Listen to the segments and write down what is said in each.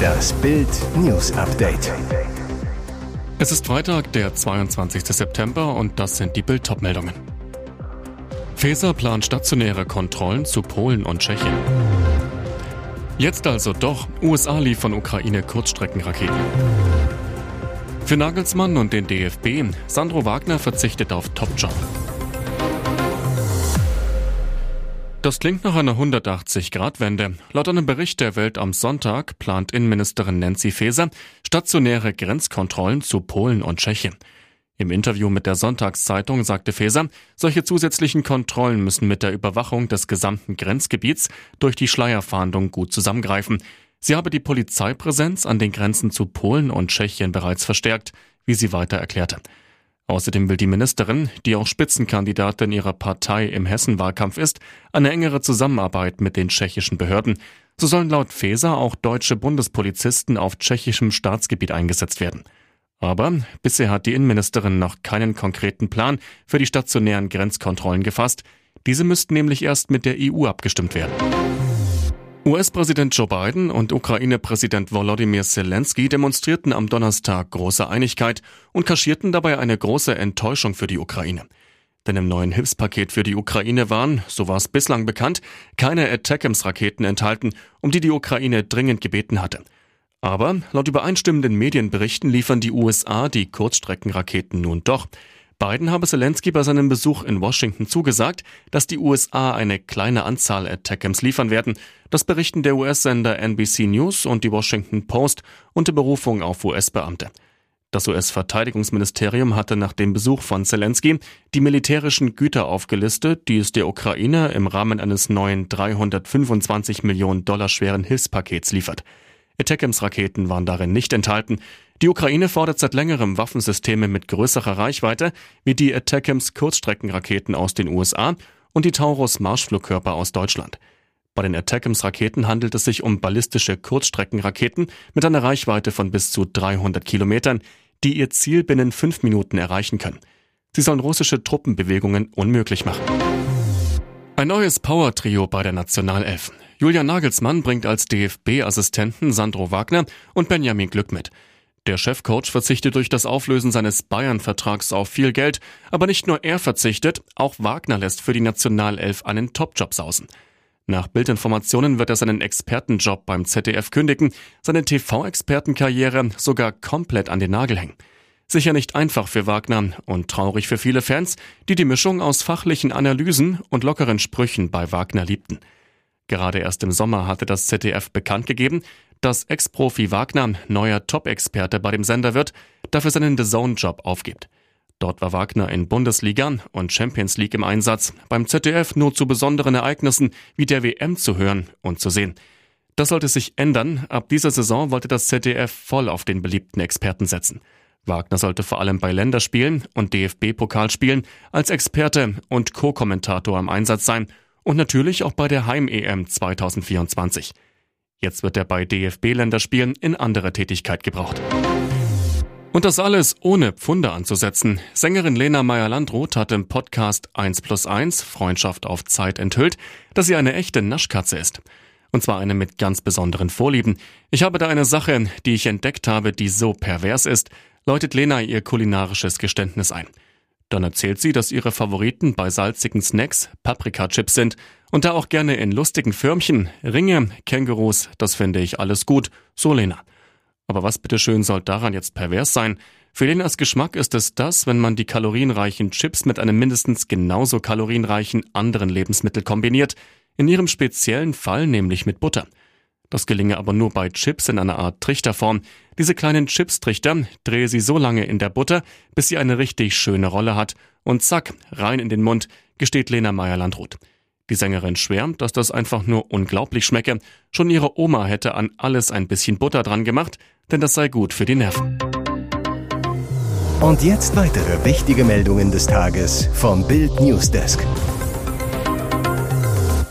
Das Bild News Update. Es ist Freitag, der 22. September und das sind die Bild meldungen Faeser plant stationäre Kontrollen zu Polen und Tschechien. Jetzt also doch, USA liefern Ukraine Kurzstreckenraketen. Für Nagelsmann und den DFB, Sandro Wagner verzichtet auf Topjob. Das klingt nach einer 180-Grad-Wende. Laut einem Bericht der Welt am Sonntag plant Innenministerin Nancy Faeser stationäre Grenzkontrollen zu Polen und Tschechien. Im Interview mit der Sonntagszeitung sagte Faeser, solche zusätzlichen Kontrollen müssen mit der Überwachung des gesamten Grenzgebiets durch die Schleierfahndung gut zusammengreifen. Sie habe die Polizeipräsenz an den Grenzen zu Polen und Tschechien bereits verstärkt, wie sie weiter erklärte. Außerdem will die Ministerin, die auch Spitzenkandidatin ihrer Partei im Hessen-Wahlkampf ist, eine engere Zusammenarbeit mit den tschechischen Behörden. So sollen laut Feser auch deutsche Bundespolizisten auf tschechischem Staatsgebiet eingesetzt werden. Aber bisher hat die Innenministerin noch keinen konkreten Plan für die stationären Grenzkontrollen gefasst. Diese müssten nämlich erst mit der EU abgestimmt werden. US-Präsident Joe Biden und Ukraine-Präsident Volodymyr Zelensky demonstrierten am Donnerstag große Einigkeit und kaschierten dabei eine große Enttäuschung für die Ukraine. Denn im neuen Hilfspaket für die Ukraine waren, so war es bislang bekannt, keine Attackams-Raketen enthalten, um die die Ukraine dringend gebeten hatte. Aber laut übereinstimmenden Medienberichten liefern die USA die Kurzstreckenraketen nun doch. Biden habe Zelensky bei seinem Besuch in Washington zugesagt, dass die USA eine kleine Anzahl Attackams liefern werden. Das berichten der US-Sender NBC News und die Washington Post unter Berufung auf US-Beamte. Das US-Verteidigungsministerium hatte nach dem Besuch von Zelensky die militärischen Güter aufgelistet, die es der Ukraine im Rahmen eines neuen 325 Millionen Dollar schweren Hilfspakets liefert. Attackams-Raketen waren darin nicht enthalten. Die Ukraine fordert seit längerem Waffensysteme mit größerer Reichweite, wie die Attackams Kurzstreckenraketen aus den USA und die Taurus Marschflugkörper aus Deutschland. Bei den Attackams Raketen handelt es sich um ballistische Kurzstreckenraketen mit einer Reichweite von bis zu 300 Kilometern, die ihr Ziel binnen fünf Minuten erreichen können. Sie sollen russische Truppenbewegungen unmöglich machen. Ein neues Power-Trio bei der Nationalelf. Julian Nagelsmann bringt als DFB-Assistenten Sandro Wagner und Benjamin Glück mit. Der Chefcoach verzichtet durch das Auflösen seines Bayern-Vertrags auf viel Geld, aber nicht nur er verzichtet, auch Wagner lässt für die Nationalelf einen Topjob sausen. Nach Bildinformationen wird er seinen Expertenjob beim ZDF kündigen, seine TV-Expertenkarriere sogar komplett an den Nagel hängen. Sicher nicht einfach für Wagner und traurig für viele Fans, die die Mischung aus fachlichen Analysen und lockeren Sprüchen bei Wagner liebten. Gerade erst im Sommer hatte das ZDF bekannt gegeben, dass Ex-Profi Wagner neuer Top-Experte bei dem Sender wird, dafür seinen The Zone-Job aufgibt. Dort war Wagner in Bundesliga und Champions League im Einsatz, beim ZDF nur zu besonderen Ereignissen wie der WM zu hören und zu sehen. Das sollte sich ändern. Ab dieser Saison wollte das ZDF voll auf den beliebten Experten setzen. Wagner sollte vor allem bei Länderspielen und DFB-Pokalspielen als Experte und Co-Kommentator im Einsatz sein und natürlich auch bei der Heim-EM 2024. Jetzt wird er bei DFB-Länderspielen in anderer Tätigkeit gebraucht. Und das alles ohne Pfunde anzusetzen. Sängerin Lena Meyer-Landrut hat im Podcast 1 plus 1 Freundschaft auf Zeit enthüllt, dass sie eine echte Naschkatze ist. Und zwar eine mit ganz besonderen Vorlieben. Ich habe da eine Sache, die ich entdeckt habe, die so pervers ist, läutet Lena ihr kulinarisches Geständnis ein. Dann erzählt sie, dass ihre Favoriten bei salzigen Snacks Paprika-Chips sind und da auch gerne in lustigen Förmchen, Ringe, Kängurus, das finde ich alles gut, so Lena. Aber was bitteschön soll daran jetzt pervers sein? Für Lenas Geschmack ist es das, wenn man die kalorienreichen Chips mit einem mindestens genauso kalorienreichen anderen Lebensmittel kombiniert, in ihrem speziellen Fall nämlich mit Butter. Das gelinge aber nur bei Chips in einer Art Trichterform. Diese kleinen Chips-Trichter drehe sie so lange in der Butter, bis sie eine richtig schöne Rolle hat. Und zack, rein in den Mund, gesteht Lena Meyer-Landrut. Die Sängerin schwärmt, dass das einfach nur unglaublich schmecke. Schon ihre Oma hätte an alles ein bisschen Butter dran gemacht, denn das sei gut für die Nerven. Und jetzt weitere wichtige Meldungen des Tages vom Bild Newsdesk.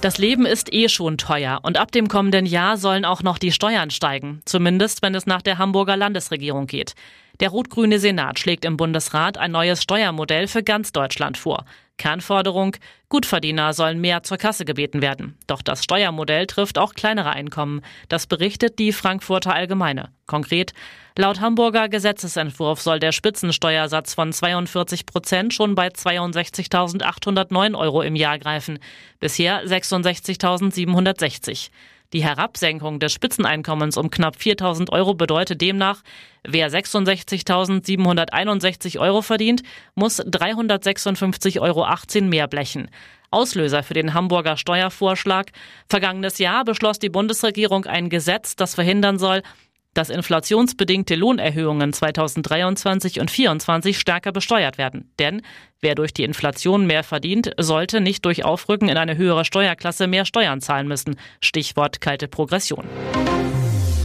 Das Leben ist eh schon teuer und ab dem kommenden Jahr sollen auch noch die Steuern steigen, zumindest wenn es nach der Hamburger Landesregierung geht. Der rot-grüne Senat schlägt im Bundesrat ein neues Steuermodell für ganz Deutschland vor. Kernforderung, Gutverdiener sollen mehr zur Kasse gebeten werden. Doch das Steuermodell trifft auch kleinere Einkommen. Das berichtet die Frankfurter Allgemeine. Konkret, laut Hamburger Gesetzesentwurf soll der Spitzensteuersatz von 42 Prozent schon bei 62.809 Euro im Jahr greifen. Bisher 66.760. Die Herabsenkung des Spitzeneinkommens um knapp 4.000 Euro bedeutet demnach, wer 66.761 Euro verdient, muss 356,18 Euro mehr blechen. Auslöser für den Hamburger Steuervorschlag. Vergangenes Jahr beschloss die Bundesregierung ein Gesetz, das verhindern soll, dass inflationsbedingte Lohnerhöhungen 2023 und 2024 stärker besteuert werden. Denn wer durch die Inflation mehr verdient, sollte nicht durch Aufrücken in eine höhere Steuerklasse mehr Steuern zahlen müssen. Stichwort kalte Progression.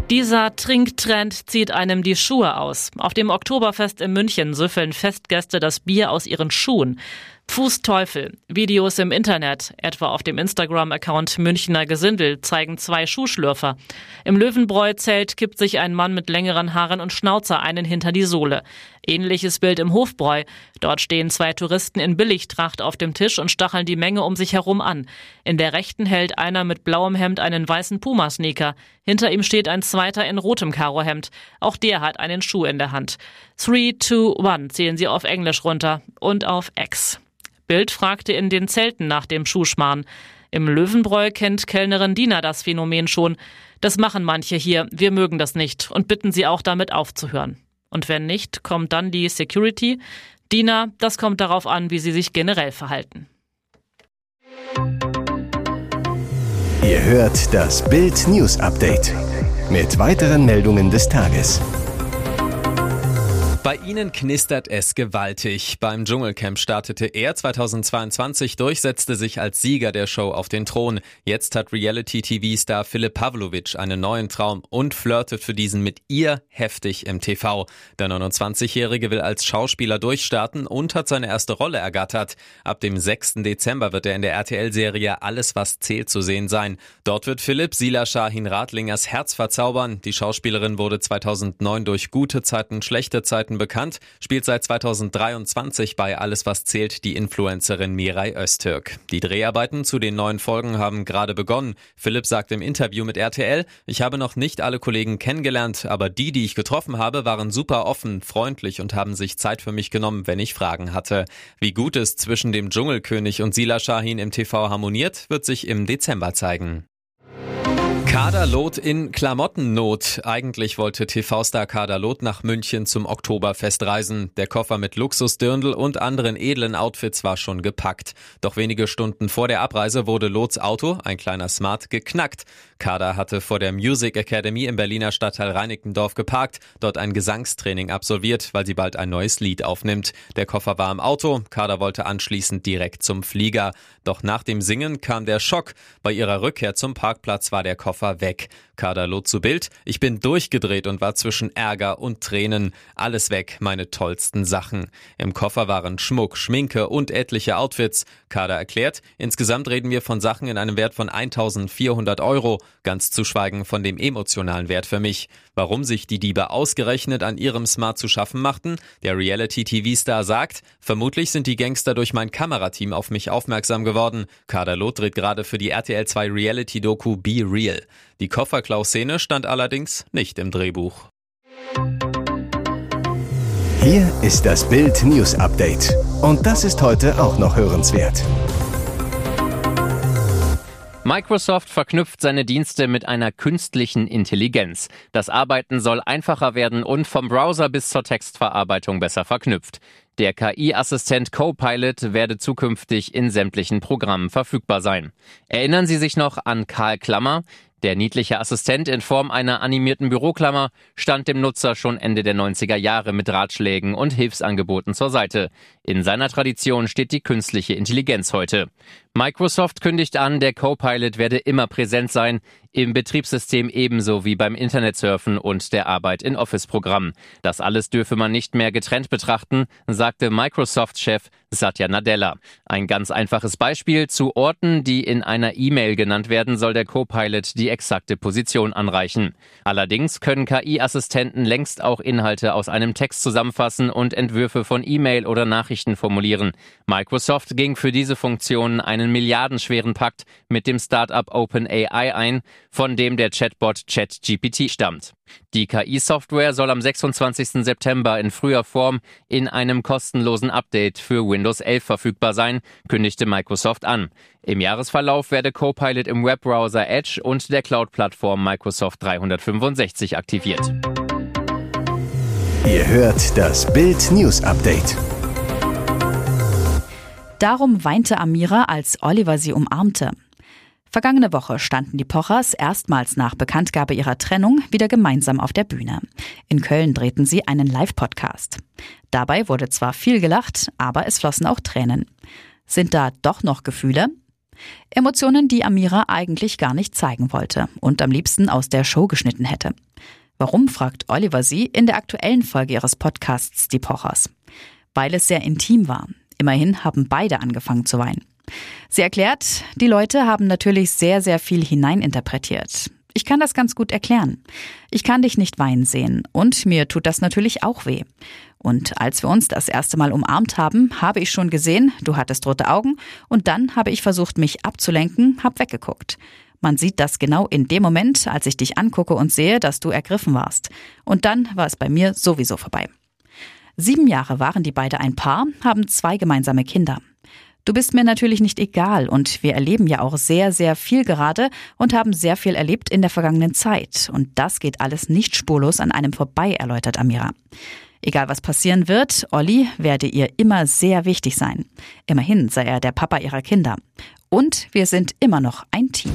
Dieser Trinktrend zieht einem die Schuhe aus. Auf dem Oktoberfest in München süffeln Festgäste das Bier aus ihren Schuhen. Fußteufel. Videos im Internet, etwa auf dem Instagram-Account Münchner Gesindel, zeigen zwei Schuhschlürfer. Im Löwenbräu-Zelt kippt sich ein Mann mit längeren Haaren und Schnauzer einen hinter die Sohle. Ähnliches Bild im Hofbräu. Dort stehen zwei Touristen in Billigtracht auf dem Tisch und stacheln die Menge um sich herum an. In der rechten hält einer mit blauem Hemd einen weißen Puma-Sneaker. Hinter ihm steht ein zweiter in rotem Karohemd. Auch der hat einen Schuh in der Hand. 3, 2, 1 zählen sie auf Englisch runter und auf X. Bild fragte in den Zelten nach dem Schuhschmarrn. Im Löwenbräu kennt Kellnerin Dina das Phänomen schon. Das machen manche hier, wir mögen das nicht und bitten sie auch damit aufzuhören. Und wenn nicht, kommt dann die Security. Dina, das kommt darauf an, wie sie sich generell verhalten. Ihr hört das Bild News Update mit weiteren Meldungen des Tages. Bei ihnen knistert es gewaltig. Beim Dschungelcamp startete er 2022 durch, setzte sich als Sieger der Show auf den Thron. Jetzt hat Reality-TV-Star Philipp Pavlovic einen neuen Traum und flirtet für diesen mit ihr heftig im TV. Der 29-Jährige will als Schauspieler durchstarten und hat seine erste Rolle ergattert. Ab dem 6. Dezember wird er in der RTL-Serie Alles, was zählt zu sehen sein. Dort wird Philipp Sila Shahin Radlingers Herz verzaubern. Die Schauspielerin wurde 2009 durch gute Zeiten, schlechte Zeiten bekannt, spielt seit 2023 bei Alles was zählt die Influencerin Mirai Öztürk. Die Dreharbeiten zu den neuen Folgen haben gerade begonnen. Philipp sagt im Interview mit RTL, ich habe noch nicht alle Kollegen kennengelernt, aber die, die ich getroffen habe, waren super offen, freundlich und haben sich Zeit für mich genommen, wenn ich Fragen hatte. Wie gut es zwischen dem Dschungelkönig und Sila Shahin im TV harmoniert, wird sich im Dezember zeigen. Kaderlot in Klamottennot. Eigentlich wollte TV-Star Kaderlot nach München zum Oktoberfest reisen. Der Koffer mit Luxusdirndl und anderen edlen Outfits war schon gepackt. Doch wenige Stunden vor der Abreise wurde Lots Auto, ein kleiner Smart, geknackt. Kader hatte vor der Music Academy im Berliner Stadtteil Reinickendorf geparkt, dort ein Gesangstraining absolviert, weil sie bald ein neues Lied aufnimmt. Der Koffer war im Auto, Kader wollte anschließend direkt zum Flieger. Doch nach dem Singen kam der Schock. Bei ihrer Rückkehr zum Parkplatz war der Koffer Koffer weg. Kaderlot zu Bild. Ich bin durchgedreht und war zwischen Ärger und Tränen. Alles weg, meine tollsten Sachen. Im Koffer waren Schmuck, Schminke und etliche Outfits. Kader erklärt, insgesamt reden wir von Sachen in einem Wert von 1400 Euro, ganz zu schweigen von dem emotionalen Wert für mich. Warum sich die Diebe ausgerechnet an ihrem Smart zu schaffen machten? Der Reality-TV-Star sagt, vermutlich sind die Gangster durch mein Kamerateam auf mich aufmerksam geworden. Kader Lot dreht gerade für die RTL 2 Reality-Doku Be Real. Die Kofferklau-Szene stand allerdings nicht im Drehbuch. Hier ist das Bild News Update. Und das ist heute auch noch hörenswert. Microsoft verknüpft seine Dienste mit einer künstlichen Intelligenz. Das Arbeiten soll einfacher werden und vom Browser bis zur Textverarbeitung besser verknüpft. Der KI-Assistent Copilot werde zukünftig in sämtlichen Programmen verfügbar sein. Erinnern Sie sich noch an Karl Klammer? Der niedliche Assistent in Form einer animierten Büroklammer stand dem Nutzer schon Ende der 90er Jahre mit Ratschlägen und Hilfsangeboten zur Seite. In seiner Tradition steht die künstliche Intelligenz heute. Microsoft kündigt an, der Copilot werde immer präsent sein, im Betriebssystem ebenso wie beim Internetsurfen und der Arbeit in Office-Programmen. Das alles dürfe man nicht mehr getrennt betrachten, sagte Microsoft-Chef Satya Nadella. Ein ganz einfaches Beispiel. Zu Orten, die in einer E-Mail genannt werden, soll der Copilot die exakte Position anreichen. Allerdings können KI-Assistenten längst auch Inhalte aus einem Text zusammenfassen und Entwürfe von E-Mail oder Nachrichten formulieren. Microsoft ging für diese Funktionen einen milliardenschweren Pakt mit dem Startup OpenAI ein, von dem der Chatbot ChatGPT stammt. Die KI-Software soll am 26. September in früher Form in einem kostenlosen Update für Windows 11 verfügbar sein, kündigte Microsoft an. Im Jahresverlauf werde Copilot im Webbrowser Edge und der Cloud-Plattform Microsoft 365 aktiviert. Ihr hört das Bild News Update. Darum weinte Amira, als Oliver sie umarmte. Vergangene Woche standen die Pochers erstmals nach Bekanntgabe ihrer Trennung wieder gemeinsam auf der Bühne. In Köln drehten sie einen Live-Podcast. Dabei wurde zwar viel gelacht, aber es flossen auch Tränen. Sind da doch noch Gefühle? Emotionen, die Amira eigentlich gar nicht zeigen wollte und am liebsten aus der Show geschnitten hätte. Warum, fragt Oliver sie in der aktuellen Folge ihres Podcasts Die Pochers. Weil es sehr intim war. Immerhin haben beide angefangen zu weinen. Sie erklärt, die Leute haben natürlich sehr, sehr viel hineininterpretiert. Ich kann das ganz gut erklären. Ich kann dich nicht weinen sehen und mir tut das natürlich auch weh. Und als wir uns das erste Mal umarmt haben, habe ich schon gesehen, du hattest rote Augen und dann habe ich versucht, mich abzulenken, hab weggeguckt. Man sieht das genau in dem Moment, als ich dich angucke und sehe, dass du ergriffen warst. Und dann war es bei mir sowieso vorbei. Sieben Jahre waren die beide ein Paar, haben zwei gemeinsame Kinder. Du bist mir natürlich nicht egal und wir erleben ja auch sehr, sehr viel gerade und haben sehr viel erlebt in der vergangenen Zeit. Und das geht alles nicht spurlos an einem vorbei, erläutert Amira. Egal was passieren wird, Olli werde ihr immer sehr wichtig sein. Immerhin sei er der Papa ihrer Kinder. Und wir sind immer noch ein Team.